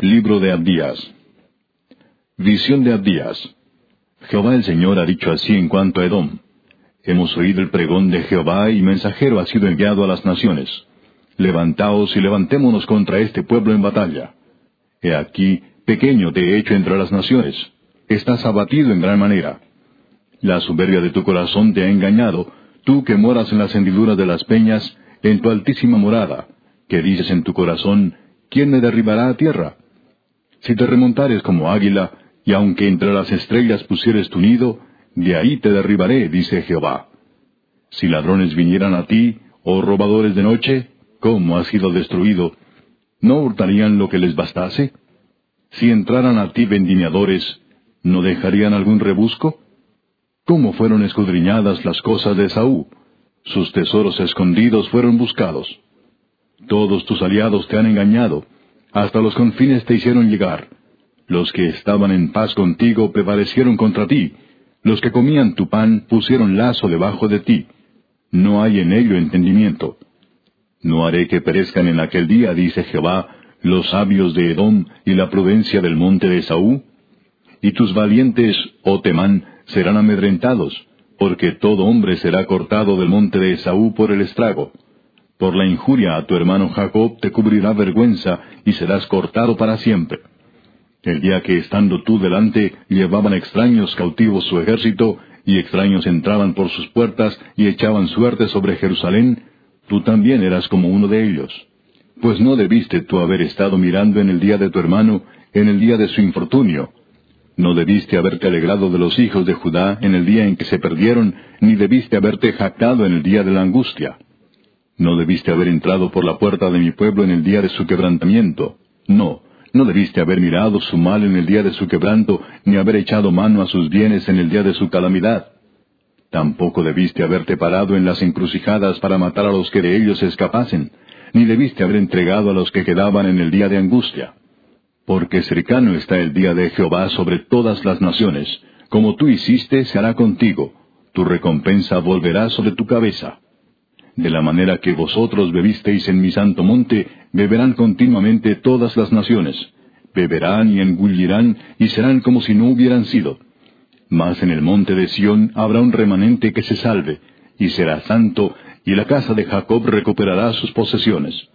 Libro de Abdías. Visión de Abdías. Jehová el Señor ha dicho así en cuanto a Edom. Hemos oído el pregón de Jehová y mensajero ha sido enviado a las naciones. Levantaos y levantémonos contra este pueblo en batalla. He aquí, pequeño te he hecho entre las naciones. Estás abatido en gran manera. La soberbia de tu corazón te ha engañado, tú que moras en las hendiduras de las peñas, en tu altísima morada, que dices en tu corazón, ¿quién me derribará a tierra? Si te remontares como águila, y aunque entre las estrellas pusieres tu nido, de ahí te derribaré, dice Jehová. Si ladrones vinieran a ti, o robadores de noche, ¿cómo has sido destruido? ¿No hurtarían lo que les bastase? Si entraran a ti vendimiadores, ¿no dejarían algún rebusco? ¿Cómo fueron escudriñadas las cosas de Saúl? Sus tesoros escondidos fueron buscados. Todos tus aliados te han engañado, hasta los confines te hicieron llegar. Los que estaban en paz contigo prevalecieron contra ti. Los que comían tu pan pusieron lazo debajo de ti. No hay en ello entendimiento. No haré que perezcan en aquel día, dice Jehová, los sabios de Edom y la prudencia del monte de Esaú. Y tus valientes, oh Temán, serán amedrentados, porque todo hombre será cortado del monte de Esaú por el estrago. Por la injuria a tu hermano Jacob te cubrirá vergüenza y serás cortado para siempre. El día que estando tú delante llevaban extraños cautivos su ejército, y extraños entraban por sus puertas y echaban suerte sobre Jerusalén, tú también eras como uno de ellos. Pues no debiste tú haber estado mirando en el día de tu hermano, en el día de su infortunio. No debiste haberte alegrado de los hijos de Judá en el día en que se perdieron, ni debiste haberte jactado en el día de la angustia. No debiste haber entrado por la puerta de mi pueblo en el día de su quebrantamiento. No, no debiste haber mirado su mal en el día de su quebranto, ni haber echado mano a sus bienes en el día de su calamidad. Tampoco debiste haberte parado en las encrucijadas para matar a los que de ellos escapasen, ni debiste haber entregado a los que quedaban en el día de angustia. Porque cercano está el día de Jehová sobre todas las naciones, como tú hiciste se hará contigo, tu recompensa volverá sobre tu cabeza. De la manera que vosotros bebisteis en mi santo monte, beberán continuamente todas las naciones. Beberán y engullirán y serán como si no hubieran sido. Mas en el monte de Sión habrá un remanente que se salve, y será santo, y la casa de Jacob recuperará sus posesiones.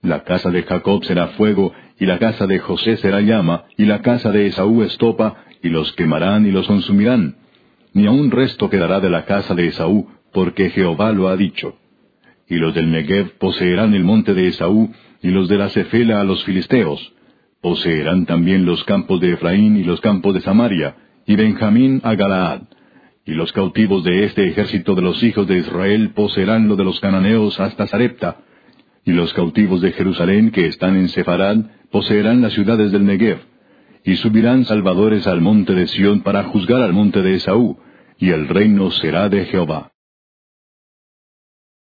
La casa de Jacob será fuego, y la casa de José será llama, y la casa de Esaú estopa, y los quemarán y los consumirán. Ni aun resto quedará de la casa de Esaú, porque Jehová lo ha dicho y los del Negev poseerán el monte de Esaú, y los de la Cefela a los filisteos. Poseerán también los campos de Efraín y los campos de Samaria, y Benjamín a Galaad. Y los cautivos de este ejército de los hijos de Israel poseerán lo de los cananeos hasta Sarepta. Y los cautivos de Jerusalén que están en Sefarad poseerán las ciudades del Negev. Y subirán salvadores al monte de Sión para juzgar al monte de Esaú, y el reino será de Jehová.